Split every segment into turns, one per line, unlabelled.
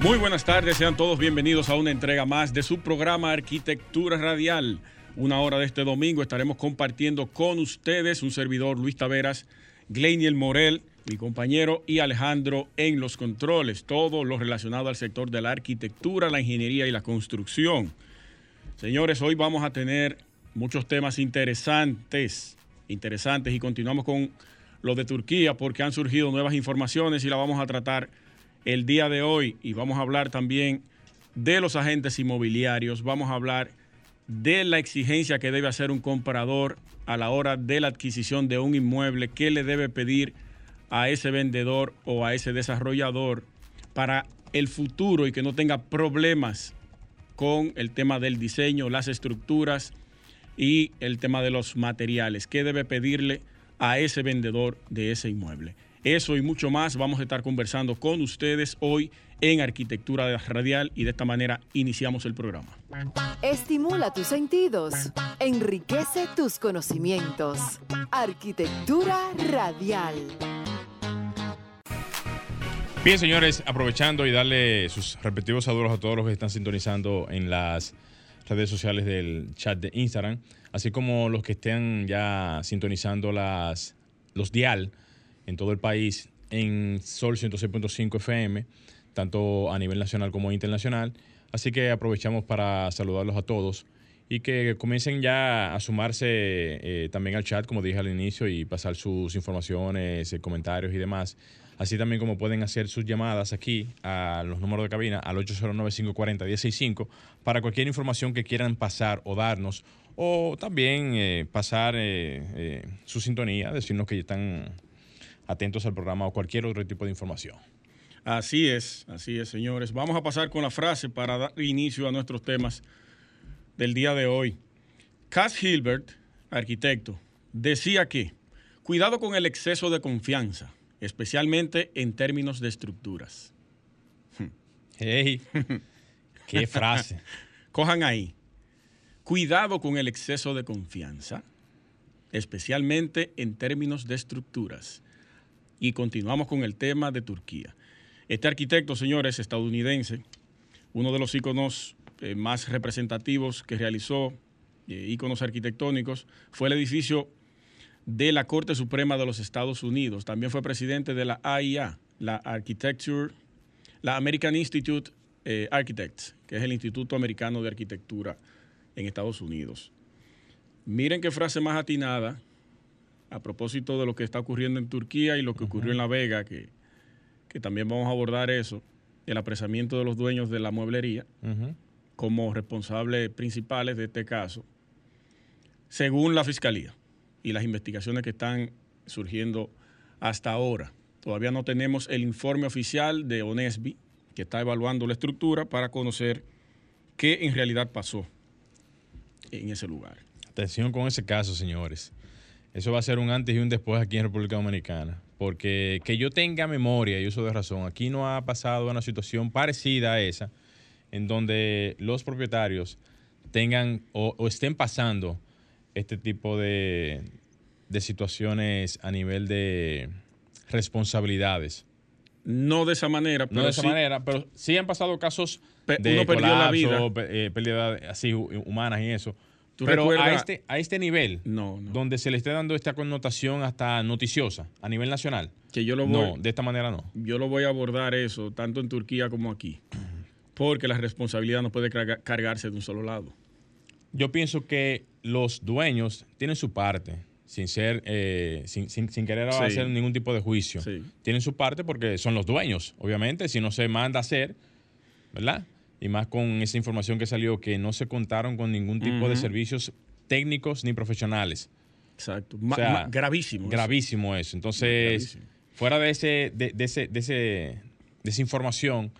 Muy buenas tardes, sean todos bienvenidos a una entrega más de su programa Arquitectura Radial. Una hora de este domingo estaremos compartiendo con ustedes un servidor Luis Taveras, Gleiniel Morel, mi compañero, y Alejandro en los controles, todo lo relacionado al sector de la arquitectura, la ingeniería y la construcción. Señores, hoy vamos a tener muchos temas interesantes, interesantes, y continuamos con lo de Turquía porque han surgido nuevas informaciones y la vamos a tratar el día de hoy y vamos a hablar también de los agentes inmobiliarios, vamos a hablar de la exigencia que debe hacer un comprador a la hora de la adquisición de un inmueble, qué le debe pedir a ese vendedor o a ese desarrollador para el futuro y que no tenga problemas con el tema del diseño, las estructuras y el tema de los materiales, qué debe pedirle a ese vendedor de ese inmueble. Eso y mucho más vamos a estar conversando con ustedes hoy en Arquitectura Radial y de esta manera iniciamos el programa.
Estimula tus sentidos, enriquece tus conocimientos. Arquitectura Radial.
Bien, señores, aprovechando y darle sus respectivos saludos a todos los que están sintonizando en las redes sociales del chat de Instagram, así como los que estén ya sintonizando las, los dial en todo el país en Sol 106.5 FM, tanto a nivel nacional como internacional. Así que aprovechamos para saludarlos a todos y que comiencen ya a sumarse eh, también al chat, como dije al inicio, y pasar sus informaciones, eh, comentarios y demás. Así también como pueden hacer sus llamadas aquí a los números de cabina al 809-540-165 para cualquier información que quieran pasar o darnos o también eh, pasar su sintonía, decirnos que están atentos al programa o cualquier otro tipo de información.
Así es, así es, señores. Vamos a pasar con la frase para dar inicio a nuestros temas del día de hoy. Cass Hilbert, arquitecto, decía que cuidado con el exceso de confianza, especialmente en términos de estructuras.
¡Hey! ¡Qué frase!
Cojan ahí. Cuidado con el exceso de confianza, especialmente en términos de estructuras y continuamos con el tema de Turquía. Este arquitecto, señores, estadounidense, uno de los íconos eh, más representativos que realizó, eh, íconos arquitectónicos, fue el edificio de la Corte Suprema de los Estados Unidos. También fue presidente de la AIA, la Architecture, la American Institute eh, Architects, que es el Instituto Americano de Arquitectura en Estados Unidos. Miren qué frase más atinada a propósito de lo que está ocurriendo en Turquía y lo que ocurrió en La Vega, que, también vamos a abordar eso, el apresamiento de los dueños de la mueblería como responsables principales de este caso, según la Fiscalía y las investigaciones que están surgiendo hasta ahora. Todavía no tenemos el informe oficial de ONESBI, que está evaluando la estructura para conocer qué en realidad pasó en ese lugar.
Atención con ese caso, señores. Eso va a ser un antes y un después aquí en República Dominicana. Porque que yo tenga memoria y uso de razón, aquí no ha pasado una situación parecida a esa, en donde los propietarios tengan o, estén pasando este tipo de, situaciones a nivel de responsabilidades.
No de esa manera,
pero no de esa manera, pero sí han pasado casos de uno perdió la vida, eh, pérdida así humanas y eso. Pero a este, a este nivel,
no,
donde se le esté dando esta connotación hasta noticiosa a nivel nacional.
Que yo lo
voy, no, de esta manera no.
Yo lo voy a abordar eso, tanto en Turquía como aquí. Porque la responsabilidad no puede cargarse de un solo lado.
Yo pienso que los dueños tienen su parte, sin ser, eh, sin, querer hacer ningún tipo de juicio. Tienen su parte porque son los dueños, obviamente. Si no se manda a hacer, ¿verdad? Y más con esa información que salió que no se contaron con ningún tipo de servicios técnicos ni profesionales.
Exacto. gravísimo.
Gravísimo eso. Entonces, fuera de ese, de, ese, de esa información,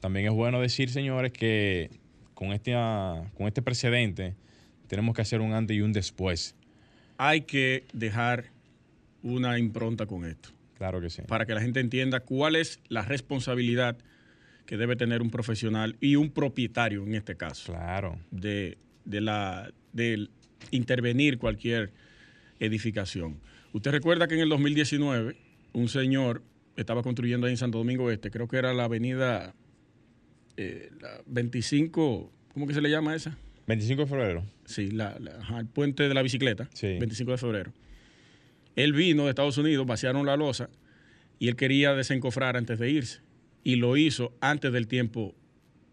también es bueno decir, señores, que con este, ah, con este precedente tenemos que hacer un antes y un después.
Hay que dejar una impronta con esto.
Claro que sí.
Para que la gente entienda cuál es la responsabilidad que debe tener un profesional y un propietario en este caso.
Claro.
De, de la, de intervenir cualquier edificación. Usted recuerda que en el 2019 un señor estaba construyendo ahí en Santo Domingo Este, creo que era la avenida eh, la 25, ¿cómo que se le llama esa?
25 de febrero.
Sí, la, la- ajá, el puente de la bicicleta,
Sí.
25 de febrero. Él vino de Estados Unidos, vaciaron la losa y él quería desencofrar antes de irse. Y lo hizo antes del tiempo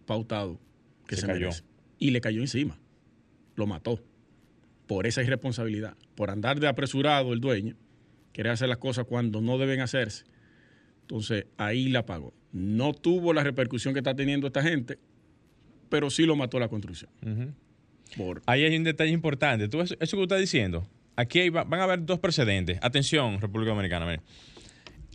pautado que
Se
se,
cayó.
merece. Y le cayó encima. Lo mató. Por esa irresponsabilidad. Por andar de apresurado el dueño, querer hacer las cosas cuando no deben hacerse. Entonces ahí la pagó. No tuvo la repercusión que está teniendo esta gente, pero sí lo mató la construcción. Por,
Ahí hay un detalle importante. Tú, eso, que usted está diciendo, aquí hay- van a haber dos precedentes. Atención, República Dominicana. mire.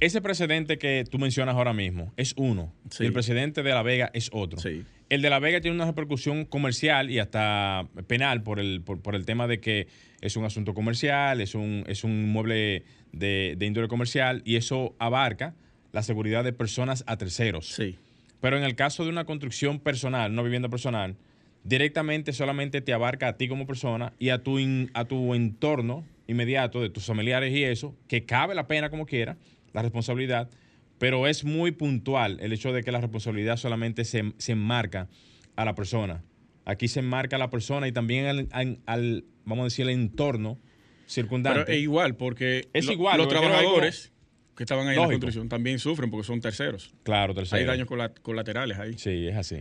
Ese precedente que tú mencionas ahora mismo es uno.
Sí.
Y el precedente de La Vega es otro.
Sí.
El de La Vega tiene una repercusión comercial y hasta penal por el, por, por el tema de que es un asunto comercial, es un, es un inmueble de, de índole comercial y eso abarca la seguridad de personas a terceros.
Sí.
Pero en el caso de una construcción personal, una vivienda personal, directamente solamente te abarca a ti como persona y a tu, in- a tu entorno inmediato de tus familiares y eso, que cabe la pena como quiera, la responsabilidad, pero es muy puntual el hecho de que la responsabilidad solamente se, se enmarca a la persona. Aquí se enmarca a la persona y también al, al- al, vamos a decir, el entorno circundante.
Pero es igual, porque
Es
lo-
igual,
los trabajadores que estaban ahí en la construcción también sufren porque son terceros.
claro, tercero.
Hay daños cola- colaterales ahí.
Sí, es así.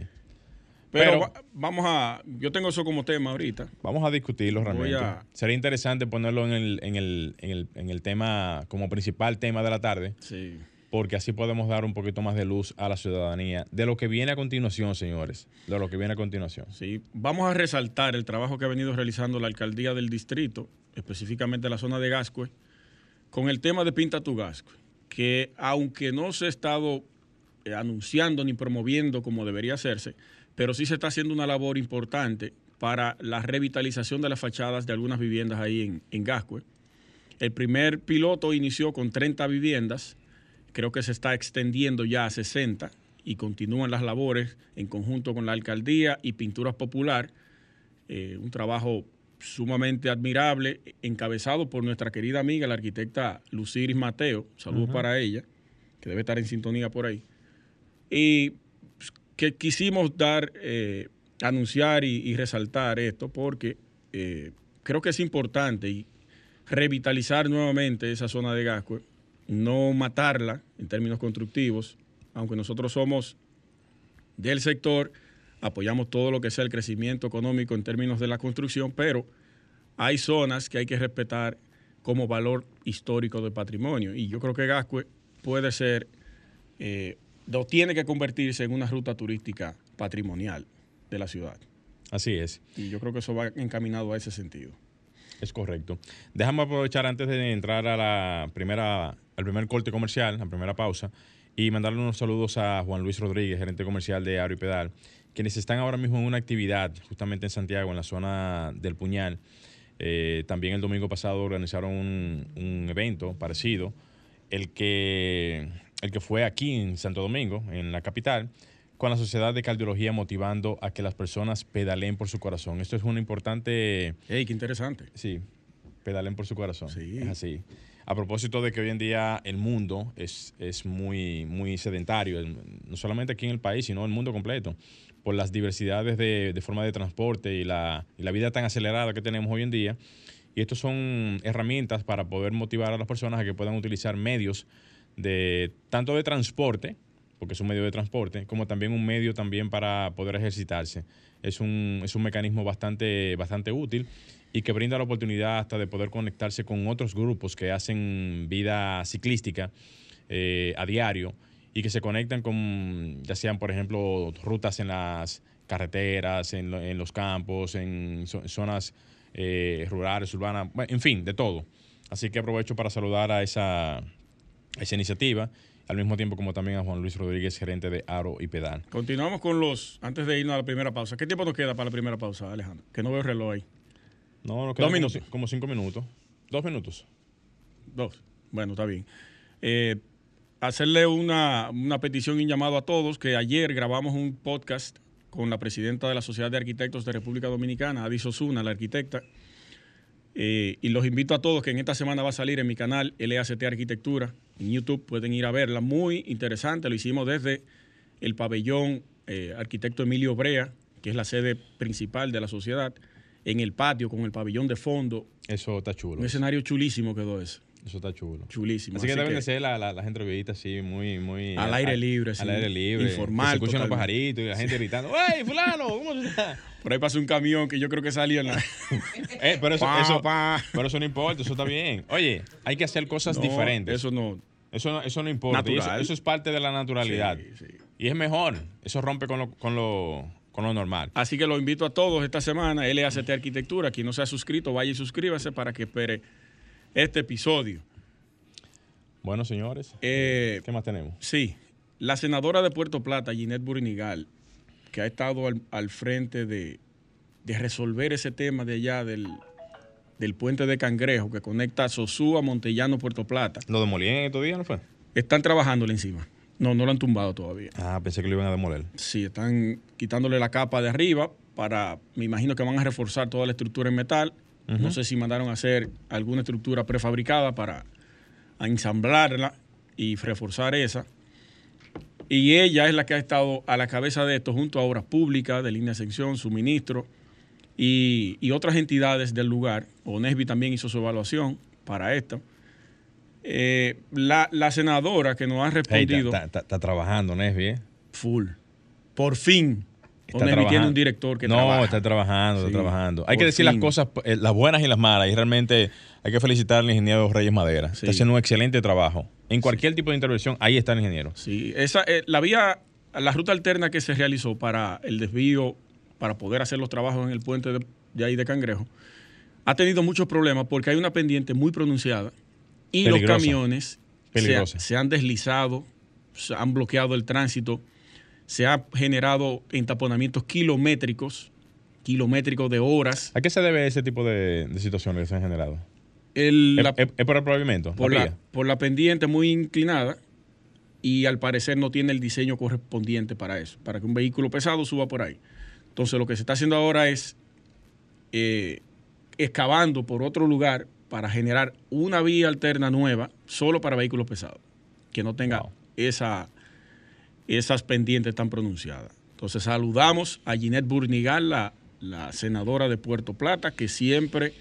Pero,
Pero-
va- vamos a. Yo tengo eso como tema ahorita.
Vamos a discutirlo realmente.
a-
Sería interesante ponerlo en el, en, el, en, el, en el tema, como principal tema de la tarde,
Sí.
porque así podemos dar un poquito más de luz a la ciudadanía de lo que viene a continuación, señores. De lo que viene a continuación.
Sí. Vamos a resaltar el trabajo que ha venido realizando la alcaldía del distrito, específicamente la zona de Gascue, con el tema de Pinta tu Gascue, que aunque no se ha estado eh, anunciando ni promoviendo como debería hacerse, pero sí se está haciendo una labor importante para la revitalización de las fachadas de algunas viviendas ahí en, en Gascue. El primer piloto inició con 30 viviendas, creo que se está extendiendo ya a 60 y continúan las labores en conjunto con la alcaldía y Pinturas Popular, eh, un trabajo sumamente admirable, encabezado por nuestra querida amiga, la arquitecta Luciris Mateo, saludos para ella, que debe estar en sintonía por ahí, y que quisimos dar, eh, anunciar y, resaltar esto porque eh, creo que es importante y revitalizar nuevamente esa zona de Gascue, no matarla en términos constructivos, aunque nosotros somos del sector, apoyamos todo lo que sea el crecimiento económico en términos de la construcción, pero hay zonas que hay que respetar como valor histórico de patrimonio. Y yo creo que Gascue puede ser, eh, tiene que convertirse en una ruta turística patrimonial de la ciudad.
Así es.
Y yo creo que eso va encaminado a ese sentido.
Es correcto. Déjame aprovechar antes de entrar a la primera, al primer corte comercial, la primera pausa, y mandarle unos saludos a Juan Luis Rodríguez, gerente comercial de Aro y Pedal, quienes están ahora mismo en una actividad justamente en Santiago, en la zona del Puñal. Eh, también el domingo pasado organizaron un, un evento parecido, el que, el que fue aquí en Santo Domingo, en la capital, con la Sociedad de Cardiología motivando a que las personas pedaleen por su corazón. Esto es una importante
¡Ey, qué interesante!
Sí, pedalen por su corazón.
Sí.
Es así. A propósito de que hoy en día el mundo es, es muy, muy sedentario, no solamente aquí en el país, sino el mundo completo, por las diversidades de, de forma de transporte y la, y la vida tan acelerada que tenemos hoy en día. Y estos son herramientas para poder motivar a las personas a que puedan utilizar medios de tanto de transporte, porque es un medio de transporte, como también un medio también para poder ejercitarse. Es un, es un mecanismo bastante, bastante útil y que brinda la oportunidad hasta de poder conectarse con otros grupos que hacen vida ciclística eh, a diario y que se conectan con, ya sean, por ejemplo, rutas en las carreteras, en, lo- en los campos, en zo- zonas eh, rurales, urbanas, en fin, de todo. Así que aprovecho para saludar a esa, esa iniciativa al mismo tiempo como también a Juan Luis Rodríguez, gerente de Aro y Pedal.
Continuamos con los, antes de irnos a la primera pausa. ¿Qué tiempo nos queda para la primera pausa, Alejandro? Que no veo el reloj ahí.
No, nos
Dos minutos.
Como cinco minutos. Dos minutos.
Dos. Bueno, está bien. Eh, hacerle una, una petición y un llamado a todos, que ayer grabamos un podcast con la presidenta de la Sociedad de Arquitectos de República Dominicana, Adi Sosuna, la arquitecta, eh, y los invito a todos que en esta semana va a salir en mi canal LACT Arquitectura, en YouTube, pueden ir a verla, muy interesante, lo hicimos desde el pabellón eh, Arquitecto Emilio Brea, que es la sede principal de la sociedad, en el patio con el pabellón de fondo.
Eso está chulo.
Un escenario chulísimo quedó eso.
Eso está chulo.
Chulísimo.
Así, que deben de ser la- la- las entrevistas así, muy, muy...
Al aire libre,
Al
sí.
aire libre.
Informal,
Se escuchan los pajaritos y la gente gritando, ¡Ey, fulano! ¿Cómo estás?
Por ahí pasó un camión que yo creo que salió en la...
Eh, pero, eso,
Pa,
eso,
pa.
pero eso no importa, eso está bien. Oye, hay que hacer cosas
No,
diferentes.
Eso no...
Eso no, eso no importa. Eso, es parte de la naturalidad.
Sí, sí.
Y es mejor. Eso rompe con lo, con lo, con lo normal.
Así que los invito a todos esta semana, LACT Arquitectura. Quien no se ha suscrito, vaya y suscríbase para que espere este episodio.
Bueno, señores,
Eh,
¿qué más tenemos?
sí, la senadora de Puerto Plata, Ginette Burinigal, que ha estado al, al frente de, de resolver ese tema de allá del, del puente de Cangrejo que conecta Sosúa, Montellano, Puerto Plata.
¿Lo demolían estos días, no fue?
Están trabajándole encima. No, no lo han tumbado todavía.
Ah, pensé que lo iban a demoler.
Sí, están quitándole la capa de arriba para, me imagino que van a reforzar toda la estructura en metal. No sé si mandaron a hacer alguna estructura prefabricada para ensamblarla y reforzar esa. Y ella es la que ha estado a la cabeza de esto junto a Obras Públicas, de Línea de Ascensión, Suministro y, y otras entidades del lugar. ONESBI también hizo su evaluación para esto. Eh, la, la senadora que nos ha respondido...
está trabajando, Nesby, ¿eh?
Full. Por fin.
Está trabajando.
un director que
no,
trabaja.
está trabajando,
Sí,
está trabajando. Hay
por
que decir las cosas, eh, las buenas y las malas. Y realmente hay que felicitar al ingeniero Reyes Madera.
Sí.
Está haciendo un excelente trabajo. En cualquier tipo de intervención, ahí está el ingeniero.
Sí, esa, eh, la vía, la ruta alterna que se realizó para el desvío, para poder hacer los trabajos en el puente de, de ahí de Cangrejo, ha tenido muchos problemas porque hay una pendiente muy pronunciada y
Peligrosa.
los camiones se, se han deslizado, se han bloqueado el tránsito, se ha generado entaponamientos kilométricos, kilométricos de horas.
¿A qué se debe ese tipo de, de situaciones que se han generado?
El-
¿Es,
la-
es- es por el pavimento?
por
la
por la pendiente muy inclinada y al parecer no tiene el diseño correspondiente para eso, para que un vehículo pesado suba por ahí. Entonces lo que se está haciendo ahora es eh, excavando por otro lugar para generar una vía alterna nueva solo para vehículos pesados, que no tenga
Wow.
esa, esas pendientes tan pronunciadas. Entonces saludamos a Ginette Burnigal, la, la senadora de Puerto Plata, que siempre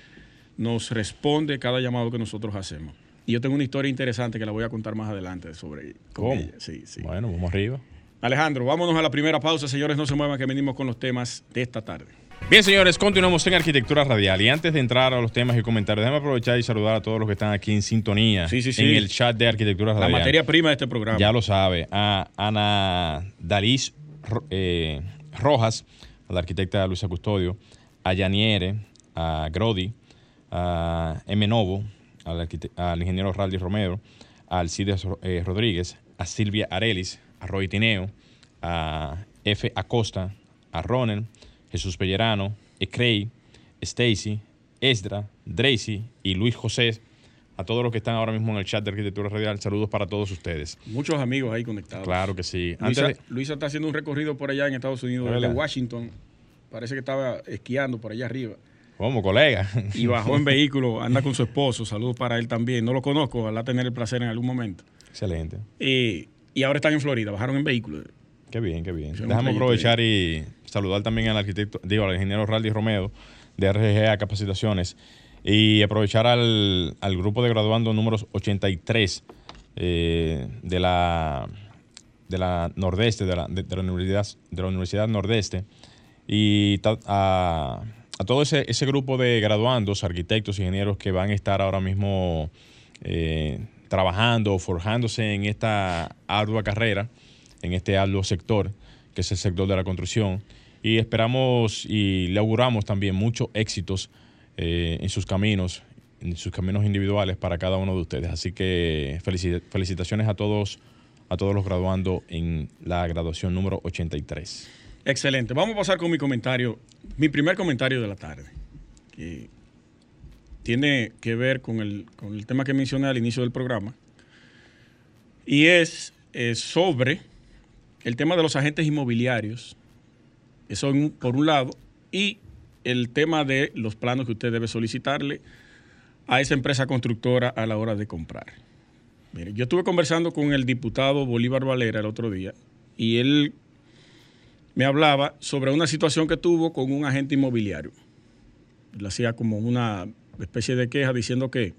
nos responde cada llamado que nosotros hacemos. Y yo tengo una historia interesante que la voy a contar más adelante sobre
¿Cómo?
ella. Sí, sí.
Bueno, vamos arriba.
Alejandro, vámonos a la primera pausa. Señores, no se muevan que venimos con los temas de esta tarde.
Bien, señores, continuamos en Arquitectura Radial. Y antes de entrar a los temas y comentarios, déjame aprovechar y saludar a todos los que están aquí en sintonía.
Sí, sí, sí.
En el chat de Arquitectura
La
Radial.
materia prima de este programa.
Ya lo sabe. A Ana Dalis Ro- eh, Rojas, a la arquitecta Luisa Custodio, a Yaniere, a Grodi, a M. Novo, al, ingeniero Raldi Romero, a Alcides eh, Rodríguez, a Silvia Arelis, a Roy Tineo, a F. Acosta, a Ronel, Jesús Pellerano, Ecrey, Stacy, Esdra, Dracy y Luis José. A todos los que están ahora mismo en el chat de Arquitectura Radial, saludos para todos ustedes.
Muchos amigos ahí conectados.
Claro que sí. Antes
Luisa,
de-
Luisa está haciendo un recorrido por allá en Estados Unidos,
¿De
desde? Washington. Parece que estaba esquiando por allá arriba.
¿Cómo, colega?
Y bajó en vehículo, anda con su esposo. Saludos para él también. No lo conozco, ojalá tener el placer en algún momento.
Excelente.
Y, y ahora están en Florida, bajaron en vehículo.
Qué bien, qué bien.
Un
Déjame aprovechar y saludar también al arquitecto, digo, al ingeniero Raldi Romeo de RGA Capacitaciones y aprovechar al, al grupo de graduando números 83 eh, de la de la Nordeste, de la, de, de la Universidad, de la Universidad Nordeste y ta- a, a todo ese, ese grupo de graduandos, arquitectos, ingenieros que van a estar ahora mismo eh, trabajando, forjándose en esta ardua carrera, en este arduo sector, que es el sector de la construcción. Y esperamos y le auguramos también muchos éxitos eh, en sus caminos, en sus caminos individuales para cada uno de ustedes. Así que felici- felicitaciones a todos, a todos los graduando en la graduación número 83.
Excelente. Vamos a pasar con mi comentario, mi primer comentario de la tarde, que tiene que ver con el, con el tema que mencioné al inicio del programa, y es eh, sobre el tema de los agentes inmobiliarios, eso por un lado, y el tema de los planos que usted debe solicitarle a esa empresa constructora a la hora de comprar. Yo estuve conversando con el diputado Bolívar Valera el otro día y él me hablaba sobre una situación que tuvo con un agente inmobiliario. Le hacía como una especie de queja diciendo que,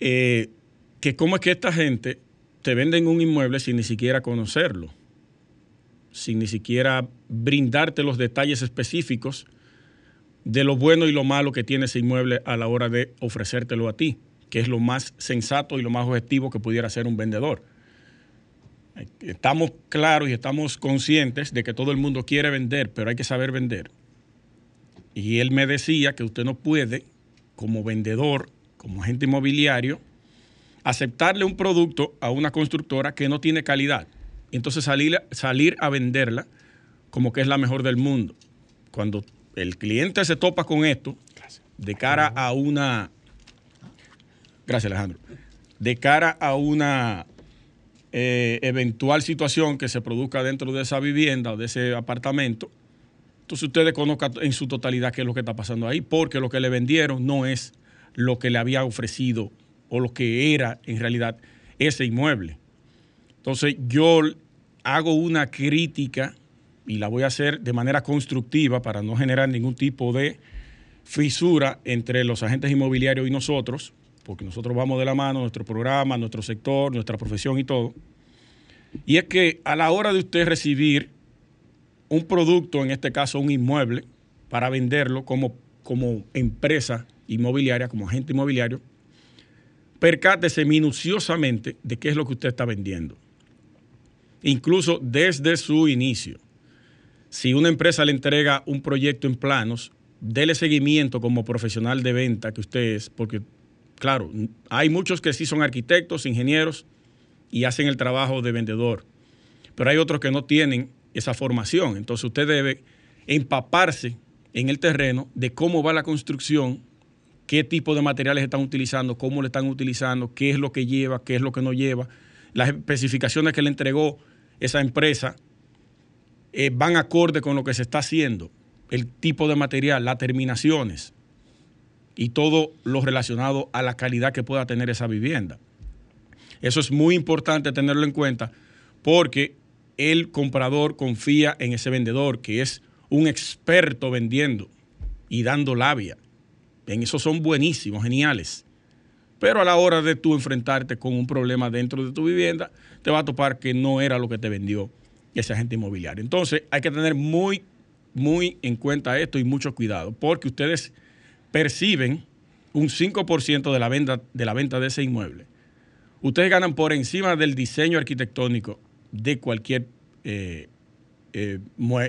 eh, que cómo es que esta gente te venden un inmueble sin ni siquiera conocerlo, sin ni siquiera brindarte los detalles específicos de lo bueno y lo malo que tiene ese inmueble a la hora de ofrecértelo a ti, que es lo más sensato y lo más objetivo que pudiera ser un vendedor. Estamos claros y estamos conscientes de que todo el mundo quiere vender, pero hay que saber vender. Y él me decía que usted no puede, como vendedor, como agente inmobiliario, aceptarle un producto a una constructora que no tiene calidad. Entonces salir, salir a venderla como que es la mejor del mundo. Cuando el cliente se topa con esto, de cara a una... Gracias Alejandro. De cara a una eh, eventual situación que se produzca dentro de esa vivienda o de ese apartamento, entonces ustedes conozcan en su totalidad qué es lo que está pasando ahí, porque lo que le vendieron no es lo que le había ofrecido o lo que era en realidad ese inmueble. Entonces yo hago una crítica y la voy a hacer de manera constructiva para no generar ningún tipo de fisura entre los agentes inmobiliarios y nosotros, porque nosotros vamos de la mano, nuestro programa, nuestro sector, nuestra profesión y todo. Y es que a la hora de usted recibir un producto, en este caso un inmueble, para venderlo como, como empresa inmobiliaria, como agente inmobiliario, percátese minuciosamente de qué es lo que usted está vendiendo. Incluso desde su inicio. Si una empresa le entrega un proyecto en planos, dele seguimiento como profesional de venta que usted es, porque, claro, hay muchos que sí son arquitectos, ingenieros y hacen el trabajo de vendedor, pero hay otros que no tienen esa formación. Entonces usted debe empaparse en el terreno de cómo va la construcción qué tipo de materiales están utilizando, cómo le están utilizando, qué es lo que lleva, qué es lo que no lleva. Las especificaciones que le entregó esa empresa eh, van acorde con lo que se está haciendo, el tipo de material, las terminaciones y todo lo relacionado a la calidad que pueda tener esa vivienda. Eso es muy importante tenerlo en cuenta porque el comprador confía en ese vendedor que es un experto vendiendo y dando labia. En eso son buenísimos, geniales. Pero a la hora de tú enfrentarte con un problema dentro de tu vivienda, te va a topar que no era lo que te vendió ese agente inmobiliario. Entonces hay que tener muy, muy en cuenta esto y mucho cuidado, porque ustedes perciben un 5% de la, venta, de la venta de ese inmueble. Ustedes ganan por encima del diseño arquitectónico de cualquier eh, eh,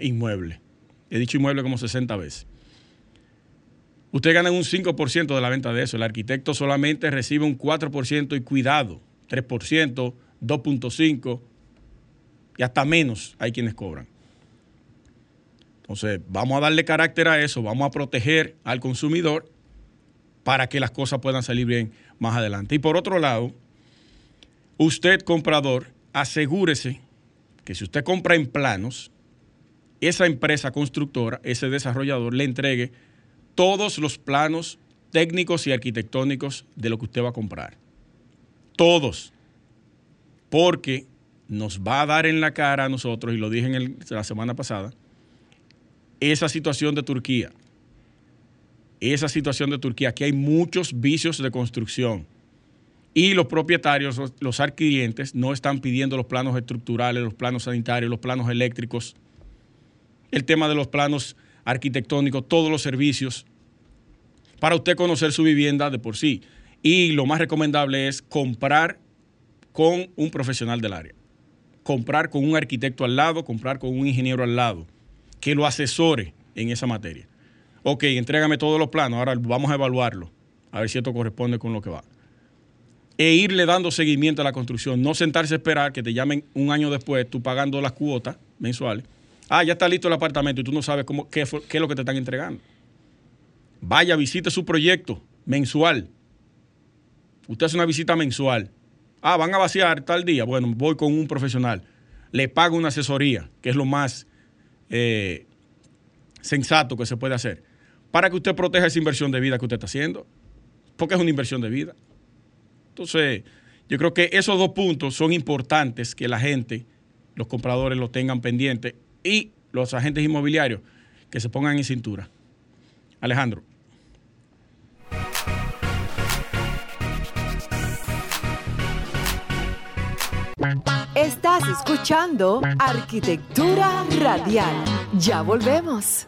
inmueble. He dicho inmueble como 60 veces. Usted gana un 5% de la venta de eso. El arquitecto solamente recibe un 4% y cuidado, 3%, 2.5% y hasta menos hay quienes cobran. Entonces, vamos a darle carácter a eso, vamos a proteger al consumidor para que las cosas puedan salir bien más adelante. Y por otro lado, usted comprador, asegúrese que si usted compra en planos, esa empresa constructora, ese desarrollador, le entregue todos los planos técnicos y arquitectónicos de lo que usted va a comprar. Todos. Porque nos va a dar en la cara a nosotros, y lo dije en la semana pasada, esa situación de Turquía. Esa situación de Turquía. Aquí hay muchos vicios de construcción. Y los propietarios, los adquirientes, no están pidiendo los planos estructurales, los planos sanitarios, los planos eléctricos, el tema de los planos arquitectónico, todos los servicios, para usted conocer su vivienda de por sí. Y lo más recomendable es comprar con un profesional del área. Comprar con un arquitecto al lado, comprar con un ingeniero al lado, que lo asesore en esa materia. Ok, entrégame todos los planos, ahora vamos a evaluarlo, a ver si esto corresponde con lo que va. e irle dando seguimiento a la construcción. No sentarse a esperar que te llamen un año después, tú pagando las cuotas mensuales. Ah, ya está listo el apartamento y tú no sabes cómo, qué, es lo que te están entregando. Vaya, visite su proyecto mensual. Usted hace una visita mensual. Ah, van a vaciar tal día. Bueno, voy con un profesional. Le pago una asesoría, que es lo más eh, sensato que se puede hacer, para que usted proteja esa inversión de vida que usted está haciendo. Porque es una inversión de vida. Entonces, yo creo que esos dos puntos son importantes que la gente, los compradores, lo tengan pendiente y los agentes inmobiliarios que se pongan en cintura. Alejandro.
Estás escuchando Arquitectura Radial. Ya volvemos.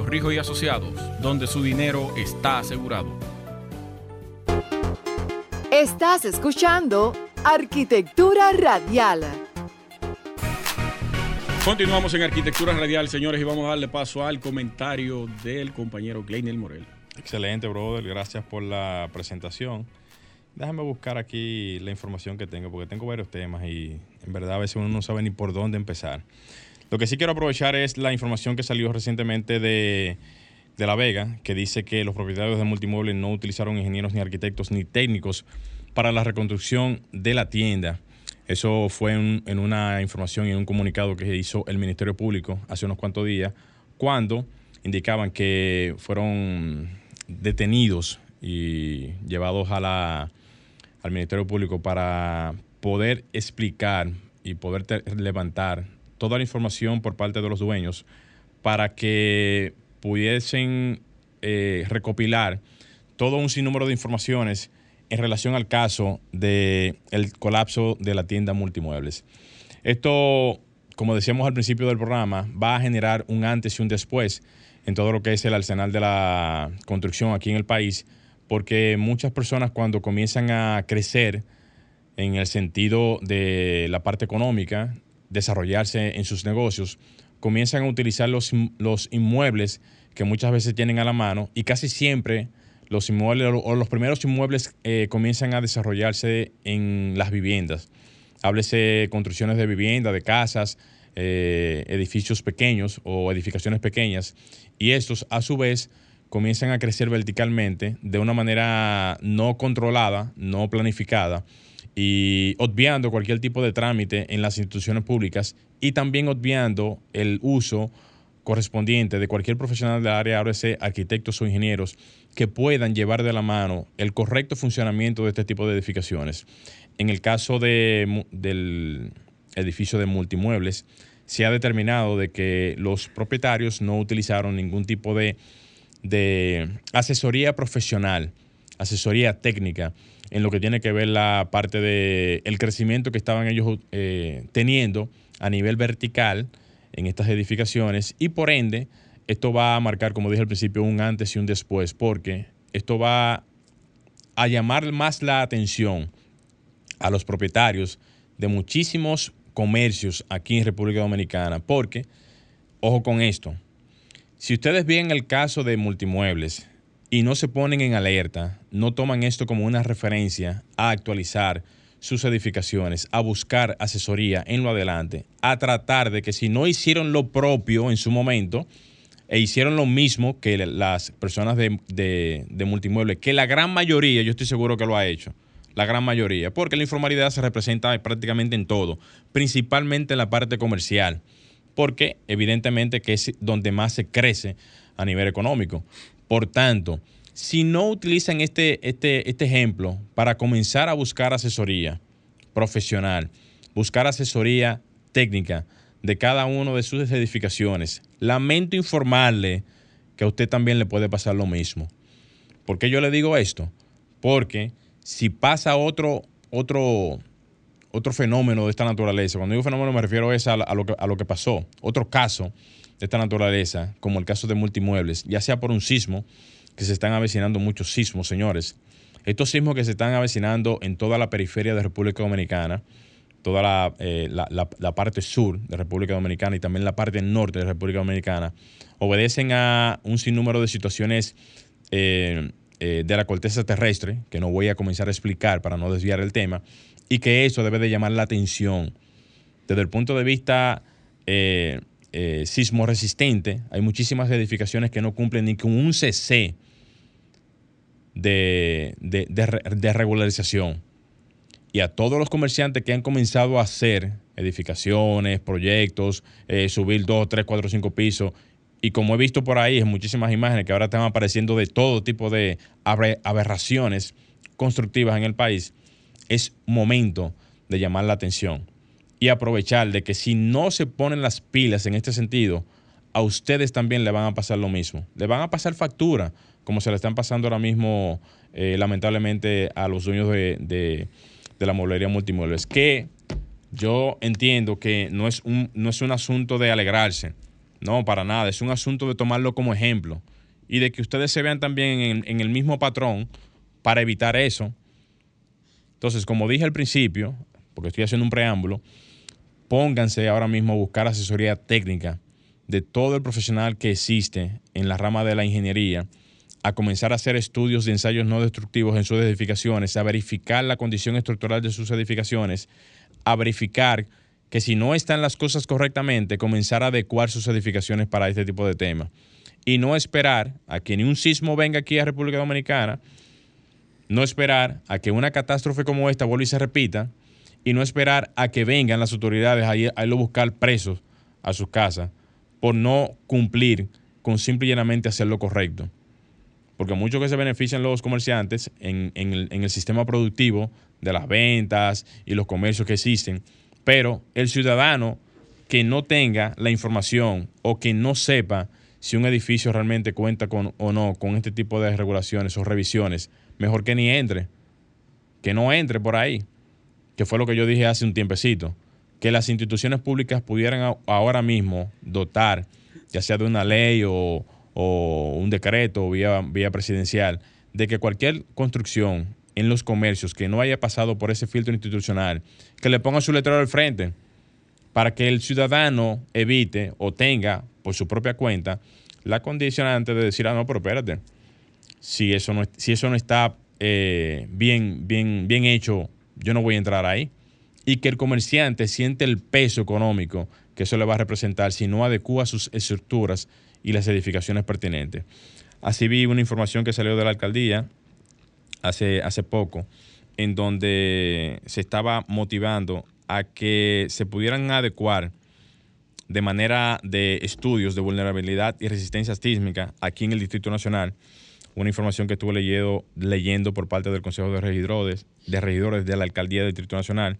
Rijo y Asociados, donde su dinero está asegurado.
Estás escuchando Arquitectura Radial.
Continuamos en Arquitectura Radial, señores, y vamos a darle paso al comentario del compañero Gleinel Morel.
Excelente, brother. Gracias por la presentación. Déjame buscar aquí la información que tengo, porque tengo varios temas y en verdad a veces uno no sabe ni por dónde empezar. Lo que sí quiero aprovechar es la información que salió recientemente de, La Vega, que dice que los propietarios de multimóviles no utilizaron ingenieros ni arquitectos ni técnicos para la reconstrucción de la tienda. Eso fue en, una información y en un comunicado que hizo el Ministerio Público hace unos cuantos días, cuando indicaban que fueron detenidos y llevados a al Ministerio Público para poder explicar y poder levantar toda la información por parte de los dueños para que pudiesen eh, recopilar todo un sinnúmero de informaciones en relación al caso del el colapso de la tienda multimuebles. Esto, como decíamos al principio del programa, va a generar un antes y un después en todo lo que es el arsenal de la construcción aquí en el país, porque muchas personas cuando comienzan a crecer en el sentido de la parte económica, desarrollarse en sus negocios, comienzan a utilizar los, los inmuebles que muchas veces tienen a la mano y casi siempre los inmuebles o los primeros inmuebles eh, comienzan a desarrollarse en las viviendas. Háblese construcciones de vivienda, de casas, eh, edificios pequeños o edificaciones pequeñas y estos a su vez comienzan a crecer verticalmente de una manera no controlada, no planificada y obviando cualquier tipo de trámite en las instituciones públicas y también obviando el uso correspondiente de cualquier profesional del área, ahora arquitectos o ingenieros, que puedan llevar de la mano el correcto funcionamiento de este tipo de edificaciones. En el caso de, del edificio de multimuebles, se ha determinado de que los propietarios no utilizaron ningún tipo de, de asesoría profesional, asesoría técnica en lo que tiene que ver la parte del el crecimiento que estaban ellos eh, teniendo a nivel vertical en estas edificaciones. Y por ende esto va a marcar, como dije al principio, un antes y un después, porque esto va a llamar más la atención a los propietarios de muchísimos comercios aquí en República Dominicana, porque, ojo con esto, si ustedes ven el caso de multimuebles, y no se ponen en alerta, no toman esto como una referencia a actualizar sus edificaciones, a buscar asesoría en lo adelante, a tratar de que si no hicieron lo propio en su momento, e hicieron lo mismo que las personas de, de, multimuebles, que la gran mayoría, yo estoy seguro que lo ha hecho, la gran mayoría, porque la informalidad se representa prácticamente en todo, principalmente en la parte comercial, porque evidentemente que es donde más se crece a nivel económico. Por tanto, si no utilizan este, este, este ejemplo para comenzar a buscar asesoría profesional, buscar asesoría técnica de cada una de sus edificaciones, lamento informarle que a usted también le puede pasar lo mismo. ¿Por qué yo le digo esto? Porque si pasa otro, otro, otro fenómeno de esta naturaleza, cuando digo fenómeno me refiero a, a, lo a lo que pasó, otro caso de esta naturaleza, como el caso de multimuebles, ya sea por un sismo, que se están avecinando muchos sismos, señores. Estos sismos que se están avecinando en toda la periferia de República Dominicana, toda la, eh, parte sur de República Dominicana y también la parte norte de República Dominicana, obedecen a un sinnúmero de situaciones eh, eh, de la corteza terrestre, que no voy a comenzar a explicar para no desviar el tema, y que eso debe de llamar la atención. Desde el punto de vista sismo resistente, hay muchísimas edificaciones que no cumplen ni con un CC de, de regularización y a todos los comerciantes que han comenzado a hacer edificaciones, proyectos, eh, subir dos, tres, cuatro, cinco pisos. Y como he visto por ahí en muchísimas imágenes que ahora están apareciendo de todo tipo de aberraciones constructivas en el país, es momento de llamar la atención y aprovechar de que si no se ponen las pilas en este sentido, a ustedes también le van a pasar lo mismo. Le van a pasar factura, como se le están pasando ahora mismo, eh, lamentablemente, a los dueños de de la mueblería multimuebles, que yo entiendo que no es un, no es un asunto de alegrarse, no, para nada, es un asunto de tomarlo como ejemplo y de que ustedes se vean también en, en el mismo patrón para evitar eso. Entonces, como dije al principio, porque estoy haciendo un preámbulo, pónganse ahora mismo a buscar asesoría técnica de todo el profesional que existe en la rama de la ingeniería a comenzar a hacer estudios de ensayos no destructivos en sus edificaciones, a verificar la condición estructural de sus edificaciones, a verificar que si no están las cosas correctamente, comenzar a adecuar sus edificaciones para este tipo de temas. Y no esperar a que ni un sismo venga aquí a República Dominicana, no esperar a que una catástrofe como esta vuelva y se repita, y no esperar a que vengan las autoridades a, ir, a buscar presos a sus casas por no cumplir con simple y llanamente hacer lo correcto. Porque mucho que se benefician los comerciantes en, el, sistema productivo de las ventas y los comercios que existen, pero el ciudadano que no tenga la información o que no sepa si un edificio realmente cuenta con o no con este tipo de regulaciones o revisiones, mejor que ni entre, que no entre por ahí, que fue lo que yo dije hace un tiempecito, que las instituciones públicas pudieran ahora mismo dotar, ya sea de una ley o, un decreto vía, vía presidencial de que cualquier construcción en los comercios que no haya pasado por ese filtro institucional, que le ponga su letrero al frente para que el ciudadano evite o tenga por su propia cuenta la condicionante de decir, ah, no, pero espérate, si eso no, si eso no está eh, bien, bien, bien hecho, yo no voy a entrar ahí. Y que el comerciante siente el peso económico que eso le va a representar si no adecua sus estructuras y las edificaciones pertinentes. Así vi una información que salió de la alcaldía hace, hace poco, en donde se estaba motivando a que se pudieran adecuar de manera de estudios de vulnerabilidad y resistencia sísmica aquí en el Distrito Nacional, una información que estuve leyendo, leyendo por parte del Consejo de Regidores, de Regidores de la Alcaldía del Distrito Nacional,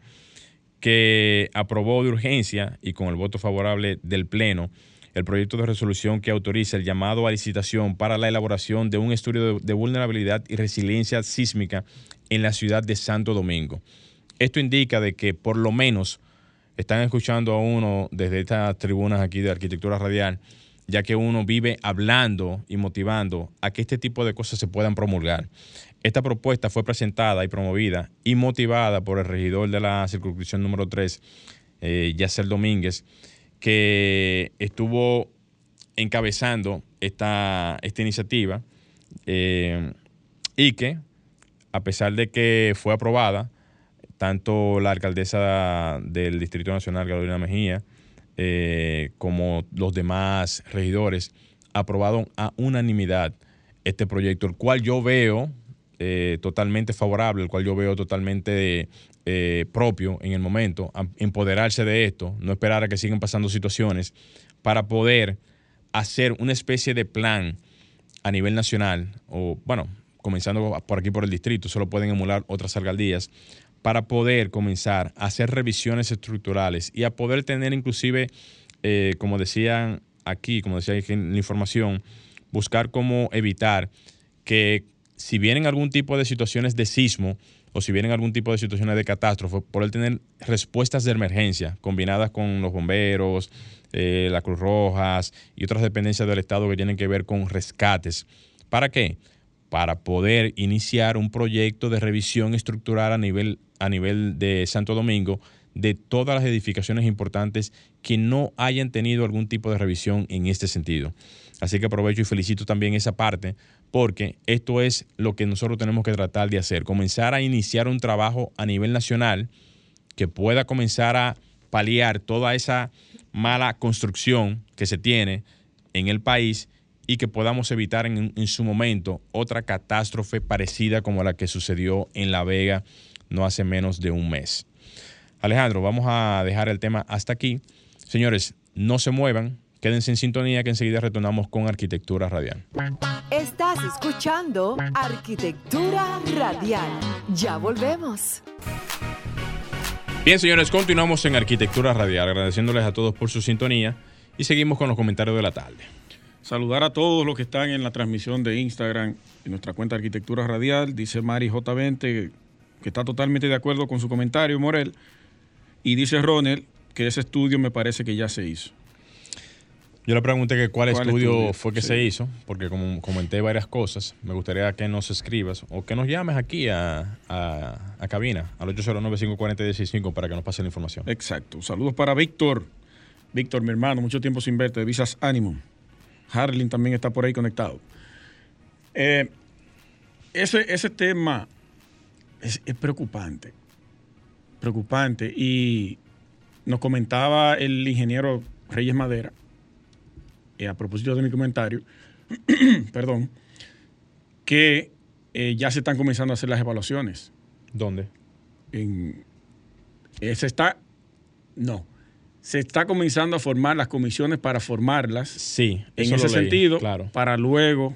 que aprobó de urgencia y con el voto favorable del Pleno el proyecto de resolución que autoriza el llamado a licitación para la elaboración de un estudio de, vulnerabilidad y resiliencia sísmica en la ciudad de Santo Domingo. Esto indica de que por lo menos están escuchando a uno desde estas tribunas aquí de arquitectura radial, ya que uno vive hablando y motivando a que este tipo de cosas se puedan promulgar. Esta propuesta fue presentada y promovida y motivada por el regidor de la circunscripción número 3, eh, Domínguez, que estuvo encabezando esta, esta iniciativa eh, y que, a pesar de que fue aprobada, tanto la alcaldesa del Distrito Nacional, Carolina Mejía, eh, como los demás regidores, aprobaron a unanimidad este proyecto, el cual yo veo eh, totalmente favorable, el cual yo veo totalmente eh, propio en el momento, empoderarse de esto, no esperar a que sigan pasando situaciones, para poder hacer una especie de plan a nivel nacional, o bueno, comenzando por aquí por el distrito, solo pueden emular otras alcaldías, para poder comenzar a hacer revisiones estructurales y a poder tener inclusive, eh, como decían aquí, como decía en la información, buscar cómo evitar que si vienen algún tipo de situaciones de sismo o si vienen algún tipo de situaciones de catástrofe, él tener respuestas de emergencia combinadas con los bomberos, eh, la Cruz Rojas y otras dependencias del Estado que tienen que ver con rescates. ¿Para qué? Para poder iniciar un proyecto de revisión estructural a nivel, a nivel de Santo Domingo de todas las edificaciones importantes que no hayan tenido algún tipo de revisión en este sentido. Así que aprovecho y felicito también esa parte porque esto es lo que nosotros tenemos que tratar de hacer, comenzar a iniciar un trabajo a nivel nacional que pueda comenzar a paliar toda esa mala construcción que se tiene en el país y que podamos evitar en, en, su momento otra catástrofe parecida como la que sucedió en La Vega no hace menos de un mes. Alejandro, vamos a dejar el tema hasta aquí. Señores, no se muevan, quédense en sintonía que enseguida retornamos con Arquitectura Radial.
Estás escuchando Arquitectura Radial. Ya volvemos.
Bien, señores, continuamos en Arquitectura Radial, agradeciéndoles a todos por su sintonía y seguimos con los comentarios de la tarde.
Saludar a todos los que están en la transmisión de Instagram en nuestra cuenta Arquitectura Radial. Dice Mari J20 que está totalmente de acuerdo con su comentario, Morel. Y dice Ronald que ese estudio me parece que ya se hizo.
Yo le pregunté que cuál, ¿Cuál estudio, estudio, fue que sí. se hizo, porque como comenté varias cosas, me gustaría que nos escribas o que nos llames aquí a, a, a cabina, al 809-540-165 para que nos pase la información.
Exacto. Saludos para Víctor. Víctor, mi hermano, mucho tiempo sin verte, de Visas Animum. Harlin también está por ahí conectado. Eh, ese, ese tema es, es preocupante preocupante. Y nos comentaba el ingeniero Reyes Madera, eh, a propósito de mi comentario, perdón, que eh, ya se están comenzando a hacer las evaluaciones.
¿Dónde?
En, se está, no, se está comenzando a formar las comisiones para formarlas.
Sí,
en ese
leí,
sentido,
claro.
para luego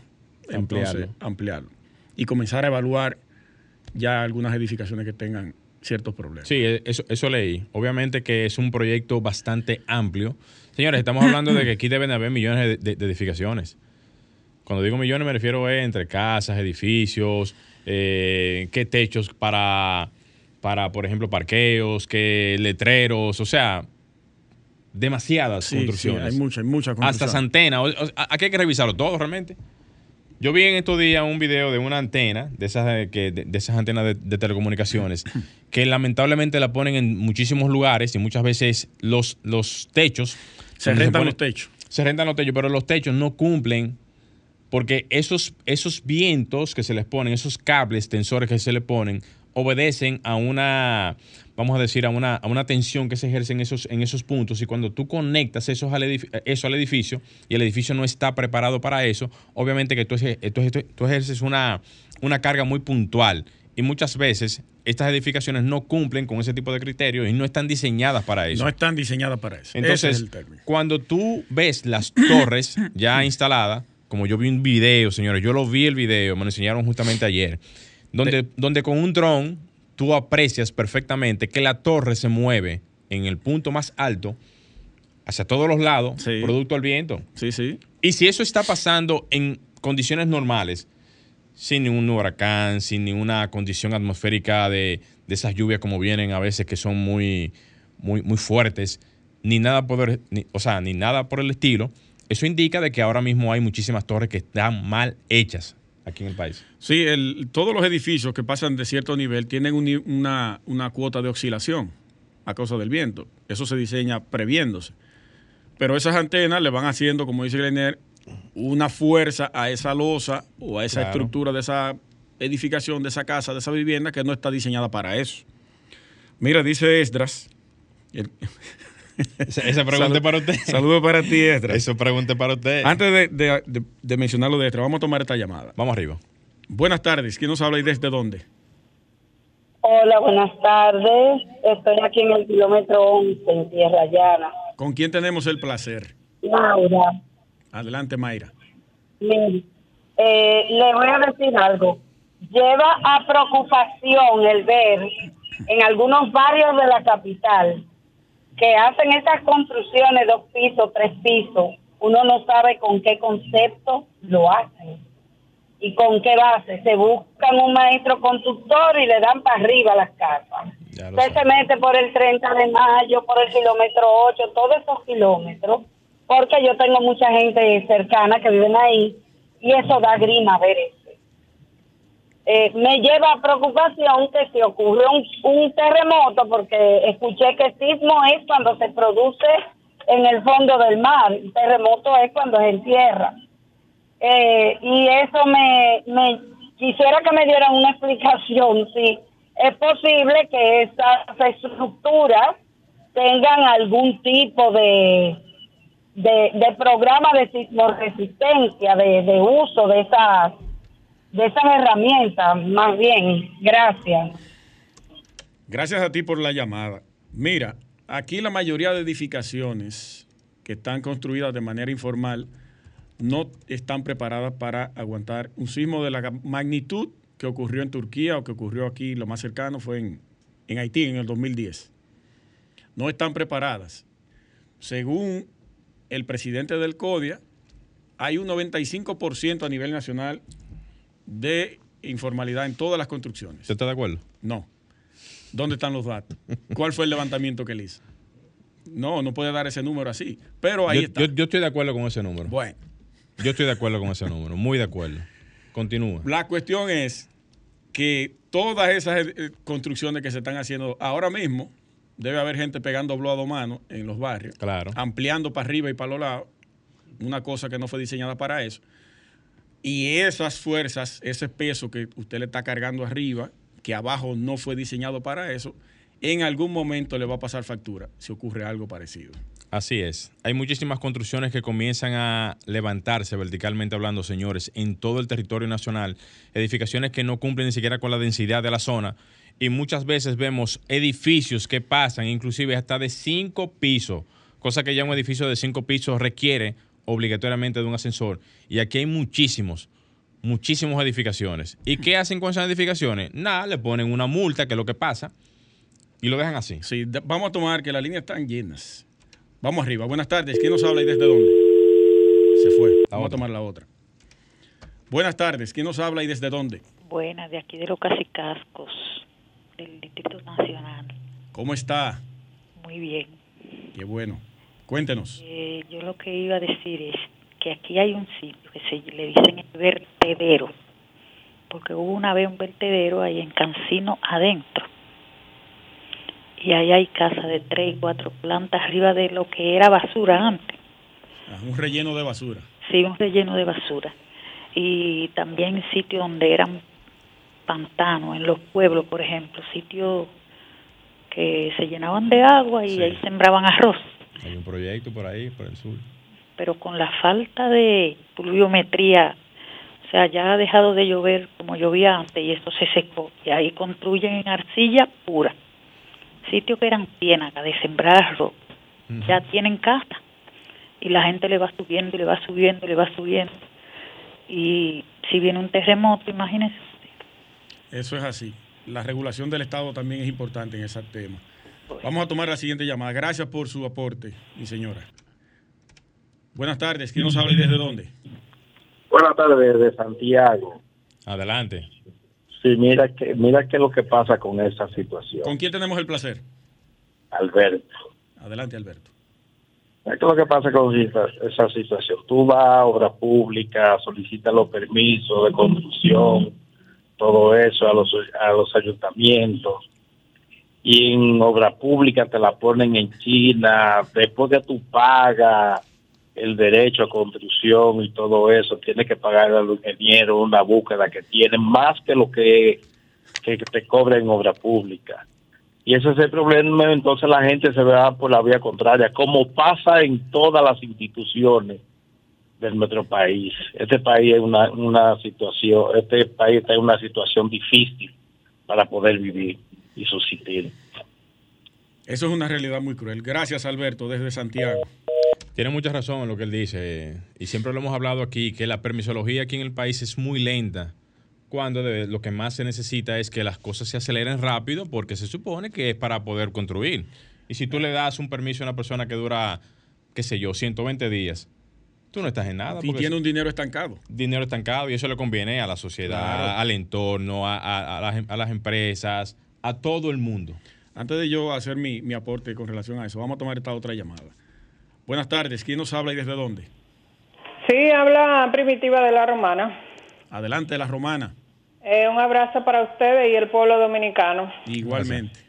Ampliarlo.
entonces, ampliarlo. Y comenzar a evaluar ya algunas edificaciones que tengan ciertos problemas.
Sí, eso, eso leí. Obviamente que es un proyecto bastante amplio. Señores, estamos hablando de que aquí deben haber millones de, de, de edificaciones. Cuando digo millones me refiero a entre casas, edificios, eh, qué techos para, para, por ejemplo, parqueos, qué letreros, o sea, demasiadas
Sí,
construcciones.
sí, hay muchas, hay muchas
Hasta
construcciones.
antenas. O- o- Aquí hay que revisarlo todo realmente. Yo vi en estos días un video de una antena, de esas, que, de, de esas antenas de, de telecomunicaciones, que lamentablemente la ponen en muchísimos lugares y muchas veces los, los techos...
Se rentan
ponen-
los techos.
Se rentan los techos, pero los techos no cumplen porque esos, esos vientos que se les ponen, esos cables tensores que se le ponen, obedecen a una, vamos a decir, a una, a una tensión que se ejerce en esos, en esos puntos. Y cuando tú conectas esos al edif- eso al edificio y el edificio no está preparado para eso, obviamente que tú, tú eje- tú ejerces una, una carga muy puntual. Y muchas veces estas edificaciones no cumplen con ese tipo de criterios y no están diseñadas para eso.
No están diseñadas para eso. Ese
Entonces,
es el término.
cuando tú ves las torres ya instaladas, como yo vi un video, señores, yo lo vi el video, me lo enseñaron justamente ayer, donde, donde con un dron tú aprecias perfectamente que la torre se mueve en el punto más alto hacia todos los lados,
Sí.
producto del viento.
Sí, sí.
Y si eso está pasando en condiciones normales, sin ningún huracán, sin ninguna condición atmosférica de, de esas lluvias como vienen a veces que son muy, muy, muy fuertes, ni nada por ni- o sea, ni nada por el estilo, eso indica de que ahora mismo hay muchísimas torres que están mal hechas aquí en el país.
Sí, el- todos los edificios que pasan de cierto nivel tienen un una, una cuota de oscilación a causa del viento. Eso se diseña previéndose. Pero esas antenas le van haciendo, como dice Gleiner, una fuerza a esa losa o a esa
Claro.
estructura de esa edificación, de esa casa, de esa vivienda que no está diseñada para eso. Mira, dice Esdras. el-
Esa, esa pregunta
Salud-
es para usted.
Saludos para ti, Esdras.
Eso pregunta para usted.
Antes de, de- de- de mencionar lo de vamos a tomar esta llamada.
Vamos arriba.
Buenas tardes. ¿Quién nos habla y desde dónde?
Hola, buenas tardes. Estoy aquí en el kilómetro 11 en Tierra Llana.
¿Con quién tenemos el placer?
Laura,
Adelante, Mayra.
eh, le voy a decir algo. Lleva a preocupación el ver en algunos barrios de la capital que hacen estas construcciones dos pisos, tres pisos. Uno no sabe con qué concepto lo hacen. ¿Y con qué base? Se buscan un maestro constructor y le dan para arriba las casas. Usted se mete por el 30 de mayo, por el kilómetro 8, todos esos kilómetros, porque yo tengo mucha gente cercana que viven ahí y eso da grima ver eso. Eh, me lleva a preocupación que si ocurre un, terremoto, porque escuché que sismo es cuando se produce en el fondo del mar, terremoto es cuando es en tierra. Eh, y eso me, me quisiera que me dieran una explicación si es posible que esas estructuras tengan algún tipo de, de, programa de sismoresistencia, de, de uso de esas de esas herramientas, más bien. Gracias.
Gracias a ti por la llamada. Mira, aquí la mayoría de edificaciones que están construidas de manera informal no están preparadas para aguantar un sismo de la magnitud que ocurrió en Turquía o que ocurrió aquí, lo más cercano fue en, en Haití en el 2010. No están preparadas. Según el presidente del CODIA, hay un 95% a nivel nacional de informalidad en todas las construcciones.
¿Usted está de acuerdo?
No. ¿Dónde están los datos? ¿Cuál fue el levantamiento que él hizo? No, no puede dar ese número así. Pero ahí está.
Yo, estoy de acuerdo con ese número.
Bueno.
Yo estoy de acuerdo con ese número, muy de acuerdo. Continúa.
La cuestión es que todas esas eh, construcciones que se están haciendo ahora mismo, debe haber gente pegando blow a dos manos en los barrios.
Claro.
Ampliando para arriba y para los lados. Una cosa que no fue diseñada para eso. Y esas fuerzas, ese peso que usted le está cargando arriba, que abajo no fue diseñado para eso, en algún momento le va a pasar factura si ocurre algo parecido.
Así es. Hay muchísimas construcciones que comienzan a levantarse verticalmente hablando, señores, en todo el territorio nacional. Edificaciones que no cumplen ni siquiera con la densidad de la zona. Y muchas veces vemos edificios que pasan inclusive hasta de cinco pisos, cosa que ya un edificio de cinco pisos requiere obligatoriamente de un ascensor. Y aquí hay muchísimos, muchísimas edificaciones. ¿Y qué hacen con esas edificaciones? Nada, le ponen una multa, que es lo que pasa, y lo dejan así.
Sí, vamos a tomar que las líneas están llenas. Vamos arriba. Buenas tardes. ¿Quién nos habla y desde dónde? Se fue. vamos a tomar la otra. Buenas tardes. ¿Quién nos habla y desde dónde?
Buenas, de aquí de los Casicascos, del Distrito Nacional.
¿Cómo está?
Muy bien.
Qué bueno. Cuéntenos.
Eh, yo lo que iba a decir es que aquí hay un sitio que se le dicen el vertedero, porque hubo una vez un vertedero ahí en Cancino adentro. Y ahí hay casas de tres y cuatro plantas arriba de lo que era basura antes.
Ah, un relleno de basura.
Sí, un relleno de basura. Y también sitios donde eran pantanos, en los pueblos, por ejemplo, sitios que se llenaban de agua y ahí sembraban arroz.
Hay un proyecto por ahí, por el sur.
Pero con la falta de pluviometría, o sea, ya ha dejado de llover como llovía antes y esto se secó. Y ahí construyen en arcilla pura. Sitios que eran ciénagas de sembrarlo, ya tienen casa. Y la gente le va subiendo y le va subiendo y le va subiendo. Y si viene un terremoto, imagínese.
Eso es así. La regulación del Estado también es importante en ese tema. Vamos a tomar la siguiente llamada. Gracias por su aporte, mi señora. Buenas tardes. ¿Quién nos habla y desde dónde?
Buenas tardes, desde Santiago.
Adelante.
Sí, mira que mira qué es lo que pasa con esta situación.
¿Con quién tenemos el placer?
Alberto.
Adelante, Alberto.
¿Qué es lo que pasa con esa, situación? Tú vas a obra pública, solicitas los permisos de construcción, todo eso a los, a los ayuntamientos y en obra pública te la ponen en China, después que tú pagas el derecho a construcción y todo eso, tienes que pagar al ingeniero una búsqueda que tiene más que lo que, que te cobra en obra pública. Y ese es el problema, entonces la gente se va por la vía contraria, como pasa en todas las instituciones del nuestro país. Este país es una, una situación, este país está en una situación difícil para poder vivir y subsistir.
Eso es una realidad muy cruel. Gracias, Alberto, desde Santiago.
Tiene mucha razón en lo que él dice. Y siempre lo hemos hablado aquí, que la permisología aquí en el país es muy lenta. Cuando lo que más se necesita es que las cosas se aceleren rápido porque se supone que es para poder construir. Y si tú le das un permiso a una persona que dura, qué sé yo, 120 días, tú no estás en nada.
Y tiene un dinero estancado.
Dinero estancado y eso le conviene a la sociedad, al entorno, a, las, empresas, a todo el mundo.
Antes de yo hacer mi, mi aporte con relación a eso, vamos a tomar esta otra llamada. Buenas tardes, ¿quién nos habla y desde dónde?
Sí, habla Primitiva de la Romana.
Adelante, la Romana.
Eh, un abrazo para ustedes y el pueblo dominicano.
Igualmente.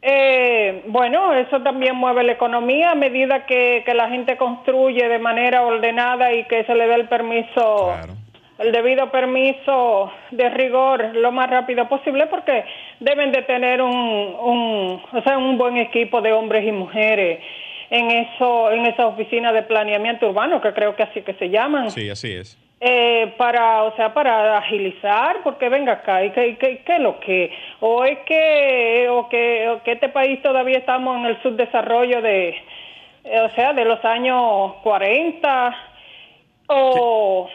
Eh, bueno, eso también mueve la economía a medida que, la gente construye de manera ordenada y que se le dé el permiso, el debido permiso de rigor lo más rápido posible porque deben de tener un, un, o sea, un buen equipo de hombres y mujeres en eso en esa oficina de planeamiento urbano que creo que así que se llaman.
Sí, así es.
Eh, para, o sea, para agilizar, porque venga acá, ¿y qué, qué, qué lo que? ¿O es que, o que, o que este país todavía estamos en el subdesarrollo de, eh, o sea, de los años 40? ¿O,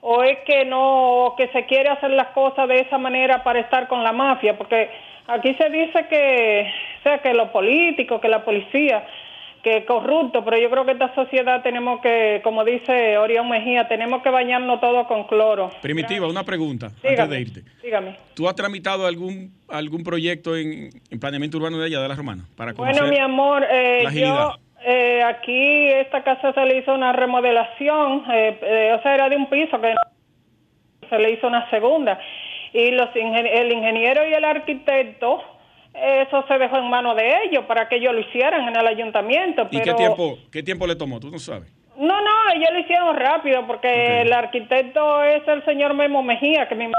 o es que no, que se quiere hacer las cosas de esa manera para estar con la mafia? Porque aquí se dice que, o sea, que los políticos, que la policía, que corrupto, pero yo creo que esta sociedad tenemos que, como dice Orión Mejía, tenemos que bañarnos todos con cloro.
Primitiva, una pregunta antes de irte.
Dígame.
¿Tú has tramitado algún algún proyecto en, planeamiento urbano de allá de la Romana?
Para bueno, mi amor, eh, yo eh, aquí esta casa se le hizo una remodelación, eh, o sea, era de un piso que se le hizo una segunda y los el ingeniero y el arquitecto eso se dejó en manos de ellos para que ellos lo hicieran en el ayuntamiento.
¿Y qué tiempo, qué tiempo le tomó? ¿Tú no sabes?
No, no, ellos lo hicieron rápido porque el arquitecto es el señor Memo Mejía, que mi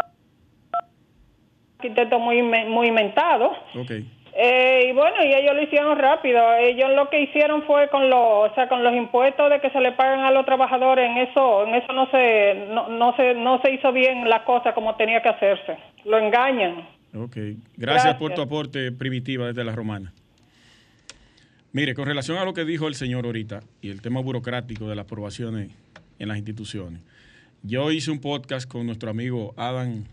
arquitecto muy muy inventado.
Okay.
Eh, y bueno, y ellos lo hicieron rápido. Ellos lo que hicieron fue con los, o sea, con los impuestos de que se le pagan a los trabajadores, en eso, en eso no se, no, no se, no se hizo bien la cosa como tenía que hacerse. Lo engañan.
Ok, gracias, por tu aporte primitiva desde la romana. Mire, con relación a lo que dijo el señor ahorita y el tema burocrático de las aprobaciones en las instituciones, yo hice un podcast con nuestro amigo Adam.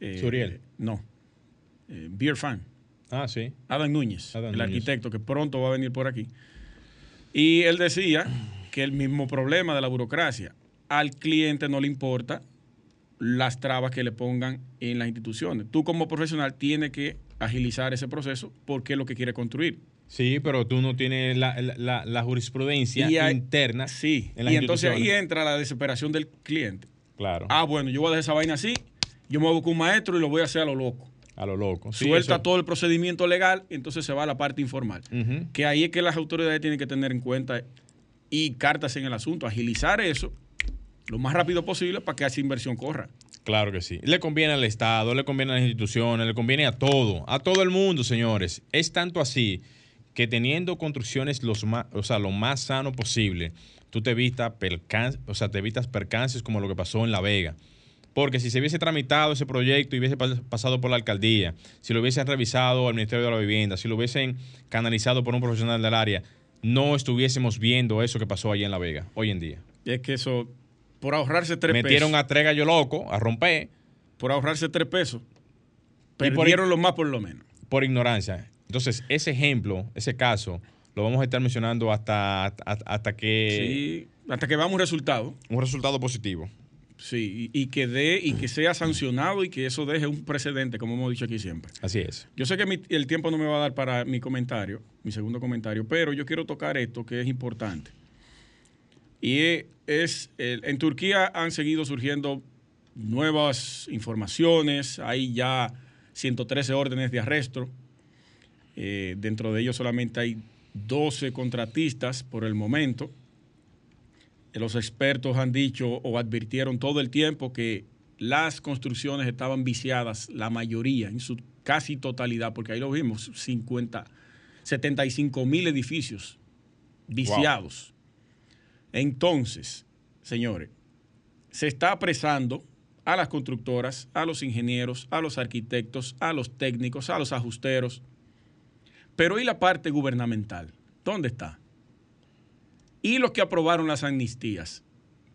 Eh, Suriel.
No, eh, Beer Fan.
Ah, sí.
Adam Núñez, el arquitecto que pronto va a venir por aquí. Y él decía que el mismo problema de la burocracia, al cliente no le importa las trabas que le pongan en las instituciones. Tú como profesional tienes que agilizar ese proceso porque es lo que quiere construir.
Sí, pero tú no tienes la, jurisprudencia interna.
Sí, en y entonces ahí entra la desesperación del cliente.
Claro.
Ah, bueno, yo voy a dejar esa vaina así, yo me voy con un maestro y lo voy a hacer a lo loco.
A lo loco.
Suelta todo el procedimiento legal, entonces se va a la parte informal. Que ahí es que las autoridades tienen que tener en cuenta y cartas en el asunto, agilizar eso lo más rápido posible para que esa inversión corra.
Claro que sí. Le conviene al Estado, le conviene a las instituciones, le conviene a todo, a todo el mundo, señores. Es tanto así que teniendo construcciones los más, o sea, lo más sano posible, tú te evitas, o sea, te evitas percances como lo que pasó en La Vega. Porque si se hubiese tramitado ese proyecto y hubiese pasado por la alcaldía, si lo hubiesen revisado al Ministerio de la Vivienda, si lo hubiesen canalizado por un profesional del área, no estuviésemos viendo eso que pasó allí en La Vega, hoy en día.
Es que eso por ahorrarse tres
pesos. Metieron a tres gallos loco, a romper.
Por ahorrarse tres pesos. Perdieron lo más por lo menos.
Por ignorancia. Entonces, ese ejemplo, ese caso, lo vamos a estar mencionando hasta, hasta,
que. Sí, hasta que veamos un resultado.
Un resultado positivo.
Sí, y, que dé y que sea sancionado y que eso deje un precedente, como hemos dicho aquí siempre.
Así es.
Yo sé que el tiempo no me va a dar para mi comentario, mi segundo comentario, pero yo quiero tocar esto que es importante. Y es, en Turquía han seguido surgiendo nuevas informaciones, hay ya 113 órdenes de arresto, eh, dentro de ellos solamente hay 12 contratistas por el momento. Los expertos han dicho o advirtieron todo el tiempo que las construcciones estaban viciadas, la mayoría, en su casi totalidad, porque ahí lo vimos, 50, 75 mil edificios viciados. Entonces, señores, se está apresando a las constructoras, a los ingenieros, a los arquitectos, a los técnicos, a los ajusteros. Pero ¿y la parte gubernamental? ¿Dónde está? ¿Y los que aprobaron las amnistías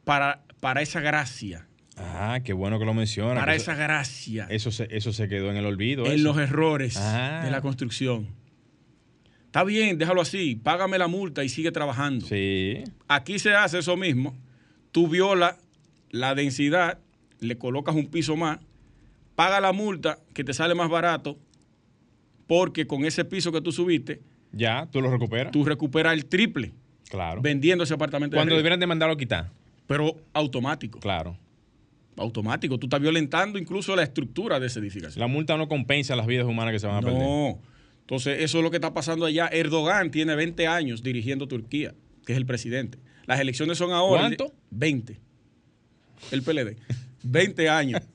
para, para esa gracia?
Ah, qué bueno que lo menciona.
Para esa gracia.
Eso se, eso se quedó en el olvido.
En los errores ah. de la construcción. Está bien, déjalo así, págame la multa y sigue trabajando.
Sí.
Aquí se hace eso mismo tú violas la densidad, le colocas un piso más, paga la multa que te sale más barato, porque con ese piso que tú subiste,
Ya, tú lo recuperas.
tú recuperas el triple
claro.
vendiendo ese apartamento. de
Cuando
arriba.
deberían de mandarlo a quitar.
Pero automático.
Claro.
Automático. Tú estás violentando incluso la estructura de esa edificación.
La multa no compensa las vidas humanas que se van a perder.
No. Entonces, eso es lo que está pasando allá. Erdogan tiene 20 años dirigiendo Turquía, que es el presidente. Las elecciones son ahora.
¿Cuánto?
20. El PLD. 20 años.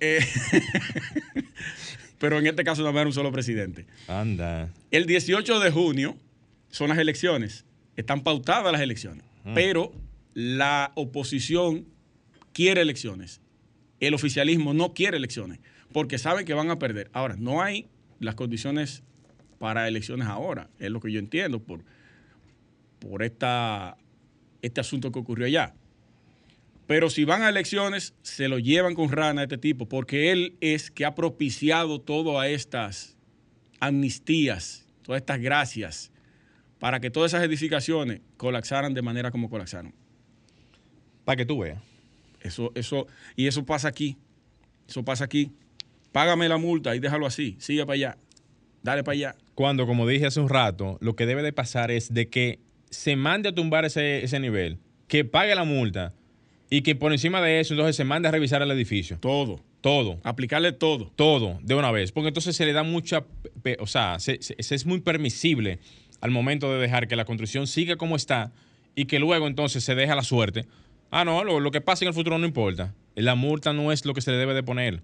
Eh, pero en este caso no va a haber un solo presidente.
Anda.
El 18 de junio son las elecciones. Están pautadas las elecciones. Pero la oposición quiere elecciones. El oficialismo no quiere elecciones porque saben que van a perder. Ahora, no hay las condiciones para elecciones ahora. Es lo que yo entiendo por, por esta, este asunto que ocurrió allá. Pero si van a elecciones, se lo llevan con rana a este tipo, porque él es que ha propiciado todas estas amnistías, todas estas gracias, para que todas esas edificaciones colapsaran de manera como colapsaron.
Para que tú veas.
Eso, eso, y eso pasa aquí. Eso pasa aquí. Págame la multa y déjalo así. Sigue para allá. Dale para allá.
Cuando, como dije hace un rato, lo que debe de pasar es de que se mande a tumbar ese, ese nivel, que pague la multa y que por encima de eso entonces se mande a revisar el edificio.
Todo.
Todo.
Aplicarle todo.
Todo de una vez. Porque entonces se le da mucha, o sea, se, se- se es muy permisible al momento de dejar que la construcción siga como está y que luego entonces se deja la suerte. Ah, no, lo, lo que pase en el futuro no importa. La multa no es lo que se le debe de poner.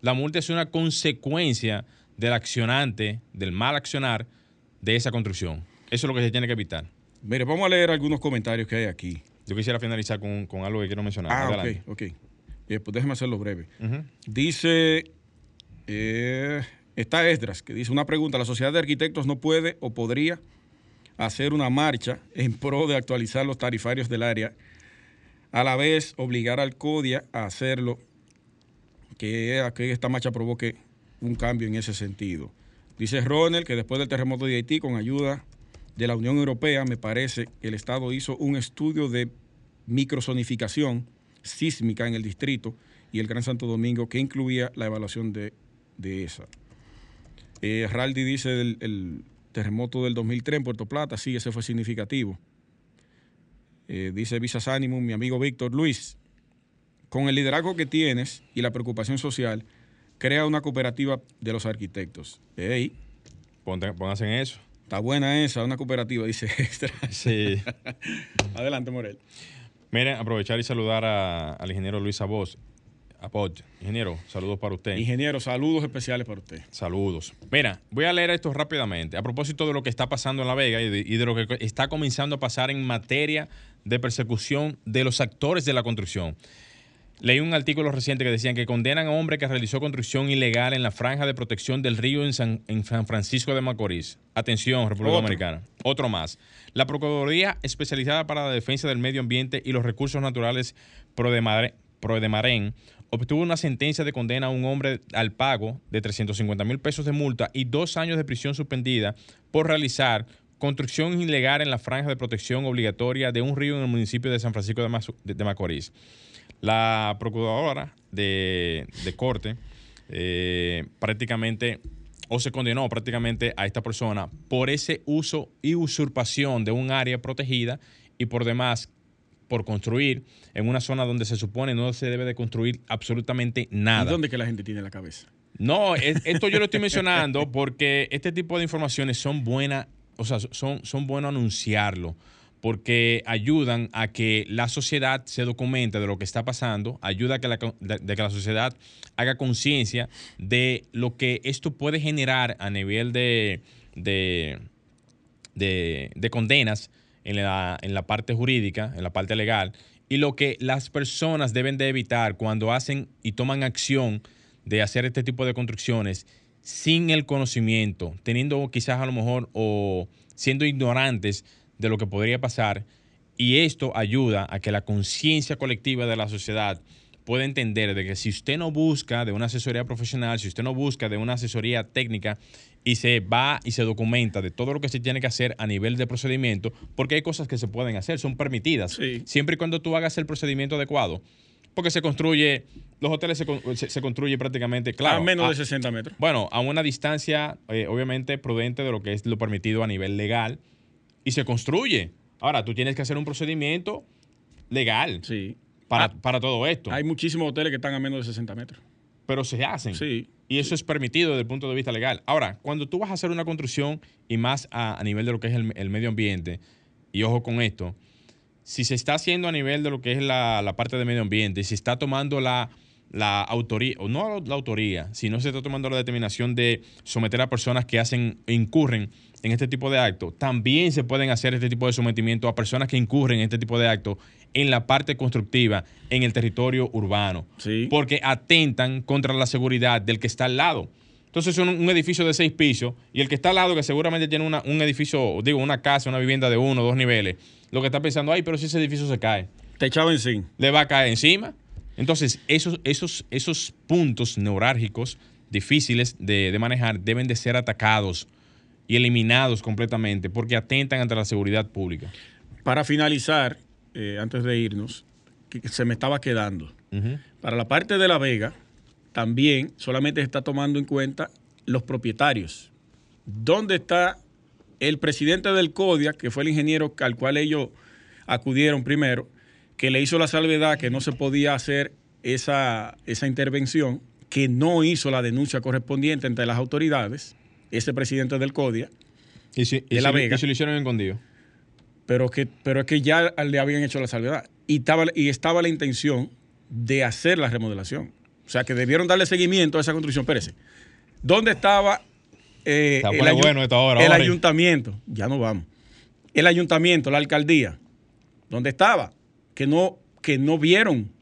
La multa es una consecuencia del accionante, del mal accionar de esa construcción. Eso es lo que se tiene que evitar.
Mire, vamos a leer algunos comentarios que hay aquí.
Yo quisiera finalizar con, con algo que quiero mencionar.
Ah,
Adelante.
ok, ok. Eh, pues déjeme hacerlo breve. Dice, eh, está Esdras, que dice una pregunta, ¿la sociedad de arquitectos no puede o podría hacer una marcha en pro de actualizar los tarifarios del área, a la vez obligar al CODIA a hacerlo, que, esta marcha provoque un cambio en ese sentido? Dice Ronald que después del terremoto de Haití, con ayuda de la Unión Europea, me parece que el Estado hizo un estudio de microzonificación sísmica en el distrito y el Gran Santo Domingo que incluía la evaluación de esa. Eh, Raldi dice el, el terremoto del 2003 en Puerto Plata, sí, ese fue significativo. Eh, dice Visas Animum, mi amigo Víctor Luis, con el liderazgo que tienes y la preocupación social, crea una cooperativa de los arquitectos. Ey,
Ponte- pónganse en eso.
está buena esa, una cooperativa, dice Extra.
Sí.
Adelante, Morel.
Miren, aprovechar y saludar a- al ingeniero Luis Aboz. Apod. Ingeniero, saludos para usted.
Ingeniero, saludos especiales para usted.
Saludos. Mira, voy a leer esto rápidamente. A propósito de lo que está pasando en La Vega y de, y de lo que está comenzando a pasar en materia de persecución de los actores de la construcción. Leí un artículo reciente que decían que condenan a un hombre que realizó construcción ilegal en la franja de protección del río en San, en San Francisco de Macorís. Atención, República
Otro.
Dominicana. Otro más. La Procuraduría Especializada para la Defensa del Medio Ambiente y los Recursos Naturales Prodemare- Prodemarén obtuvo una sentencia de condena a un hombre al pago de 350 mil pesos de multa y dos años de prisión suspendida por realizar construcción ilegal en la franja de protección obligatoria de un río en el municipio de San Francisco de, Macorís. La procuradora de, de corte eh, prácticamente, o se condenó prácticamente a esta persona por ese uso y usurpación de un área protegida y por demás por construir en una zona donde se supone no se debe de construir absolutamente
¿Y
nada.
dónde que la gente tiene la cabeza?
No, es- esto yo lo estoy mencionando porque este tipo de informaciones son buenas, o sea, son, son buenos anunciarlo, porque ayudan a que la sociedad se documente de lo que está pasando, ayuda a que la, co- de, de que la sociedad haga conciencia de lo que esto puede generar a nivel de, de- de condenas en la, en la parte jurídica, en la parte legal, y lo que las personas deben de evitar cuando hacen y toman acción de hacer este tipo de construcciones sin el conocimiento, teniendo quizás a lo mejor o siendo ignorantes de lo que podría pasar. Y esto ayuda a que la conciencia colectiva de la sociedad puede entender de que si usted no busca de una asesoría profesional, si usted no busca de una asesoría técnica y se va y se documenta de todo lo que se tiene que hacer a nivel de procedimiento, porque hay cosas que se pueden hacer, son permitidas,
Sí.
siempre y cuando tú hagas el procedimiento adecuado. Porque se construye, los hoteles se, se, se construye prácticamente, claro.
a menos
a-
de 60 metros.
bueno, a una distancia, eh, obviamente, prudente de lo que es lo permitido a nivel legal y se construye. Ahora, tú tienes que hacer un procedimiento legal
Sí.
Para,
Ah,
para todo esto,
Hay muchísimos hoteles que están a menos de 60 metros.
pero se hacen.
Sí.
Y eso es permitido desde el punto de vista legal. Ahora, cuando tú vas a hacer una construcción y más a, a nivel de lo que es el, el medio ambiente, y ojo con esto, si se está haciendo a nivel de lo que es la, la parte de medio ambiente, se está tomando la, la autoría, o no la autoría, sino se está tomando la determinación de someter a personas que hacen, incurren en este tipo de actos, también se pueden hacer este tipo de sometimiento a personas que incurren en este tipo de actos en la parte constructiva, en el territorio urbano
Sí.
porque atentan contra la seguridad del que está al lado. Entonces, un, un edificio de seis pisos y el que está al lado, que seguramente tiene una- un edificio, digo, una casa, una vivienda de uno o dos niveles, lo que está pensando, ay, pero si ese edificio se cae,
Te echaba encima.
le va a caer encima. Entonces, esos, esos, esos puntos neurálgicos difíciles de, de manejar deben de ser atacados y eliminados completamente porque atentan ante la seguridad pública.
Para finalizar, eh, antes de irnos, que se me estaba quedando. Para la parte de La Vega, también solamente se está tomando en cuenta los propietarios. ¿Dónde está el presidente del CODIA, que fue el ingeniero al cual ellos acudieron primero, que le hizo la salvedad que no se podía hacer esa, esa intervención, que no hizo la denuncia correspondiente entre las autoridades, ese presidente del CODIA,
Y si, y
La
si-
Vega.
y si lo hicieron escondido.
pero que, pero es que ya le habían hecho la salvedad y estaba, y estaba la intención de hacer la remodelación. O sea, que debieron darle seguimiento a esa construcción. Espérese. ¿Dónde estaba eh,
Se pone
ayu-
bueno esto ahora,
el
Ori.
ayuntamiento? Ya no vamos. El ayuntamiento, la alcaldía. ¿Dónde estaba? Que no, que no vieron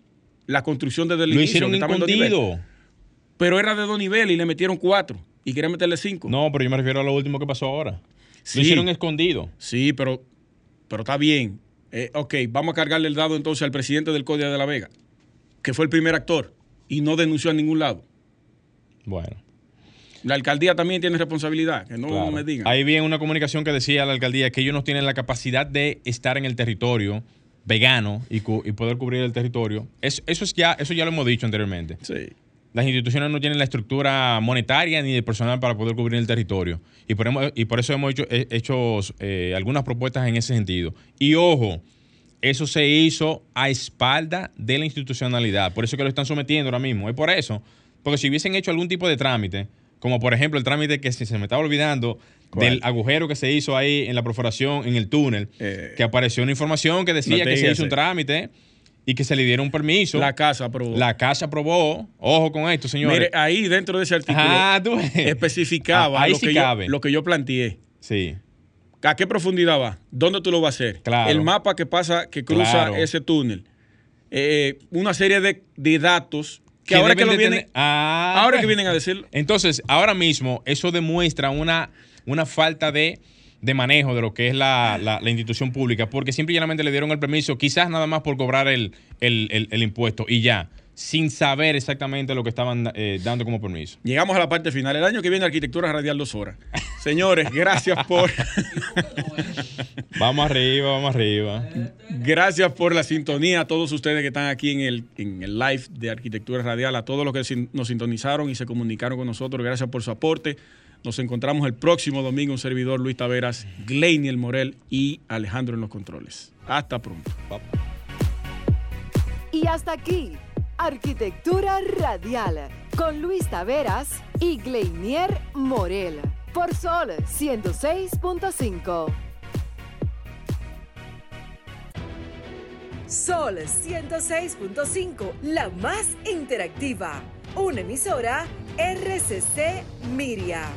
la construcción desde el
Lo
inicio.
hicieron
que en. Pero era de dos niveles y le metieron cuatro. Y querían meterle cinco.
No, pero yo me refiero a lo último que pasó ahora.
Sí.
Lo hicieron escondido.
Sí, pero, pero está bien. Eh, ok, vamos a cargarle el dado entonces al presidente del Código de la Vega, que fue el primer actor y no denunció a ningún lado.
Bueno.
La alcaldía también tiene responsabilidad, que no
claro.
me digan.
Ahí vi en una comunicación que decía la alcaldía que ellos no tienen la capacidad de estar en el territorio vegano y, poder cubrir el territorio. Es- eso, es ya, eso ya lo hemos dicho anteriormente.
Sí.
Las instituciones no tienen la estructura monetaria ni de personal para poder cubrir el territorio. Y por, y por eso hemos hecho, he- hecho eh, algunas propuestas en ese sentido. Y ojo, eso se hizo a espalda de la institucionalidad. Por eso que lo están sometiendo ahora mismo. Es por eso. Porque si hubiesen hecho algún tipo de trámite, como por ejemplo el trámite que se, se me estaba olvidando
¿Cuál?
del agujero que se hizo ahí en la perforación, en el túnel,
Eh,
que apareció una información que decía
no
que se hizo un trámite y que se le diera un permiso.
La casa aprobó.
La casa aprobó. Ojo con esto, señores.
Mire, ahí dentro de ese artículo
Ah, tú
especificaba
Ah, ahí
lo,
sí
que yo, lo que yo planteé.
Sí.
¿A qué profundidad va? ¿Dónde tú lo vas a hacer?
Claro.
El mapa que pasa, que cruza
Claro.
ese túnel. Eh, una serie de, de datos que,
Que
ahora que lo vienen,
tener- Ah,
ahora
pues.
que vienen a decirlo.
Entonces, ahora mismo, eso demuestra una, una falta de, de manejo de lo que es la, la- la institución pública, porque simple y llanamente le dieron el permiso, quizás nada más por cobrar el, el- el- el impuesto y ya, sin saber exactamente lo que estaban eh, dando como permiso.
Llegamos a la parte final. El año que viene, Arquitectura Radial dos horas. Señores, gracias por,
Vamos arriba, vamos arriba.
gracias por la sintonía a todos ustedes que están aquí en el, en el live de Arquitectura Radial, a todos los que nos sintonizaron y se comunicaron con nosotros. Gracias por su aporte. Nos encontramos el próximo domingo. Un servidor, Luis Taveras, Gleiniel Morel y Alejandro en los controles. Hasta pronto.
Y hasta aquí, Arquitectura Radial, con Luis Taveras y Gleinier Morel, por Sol 106.5. Sol 106.5, la más interactiva. Una emisora RCC Miria.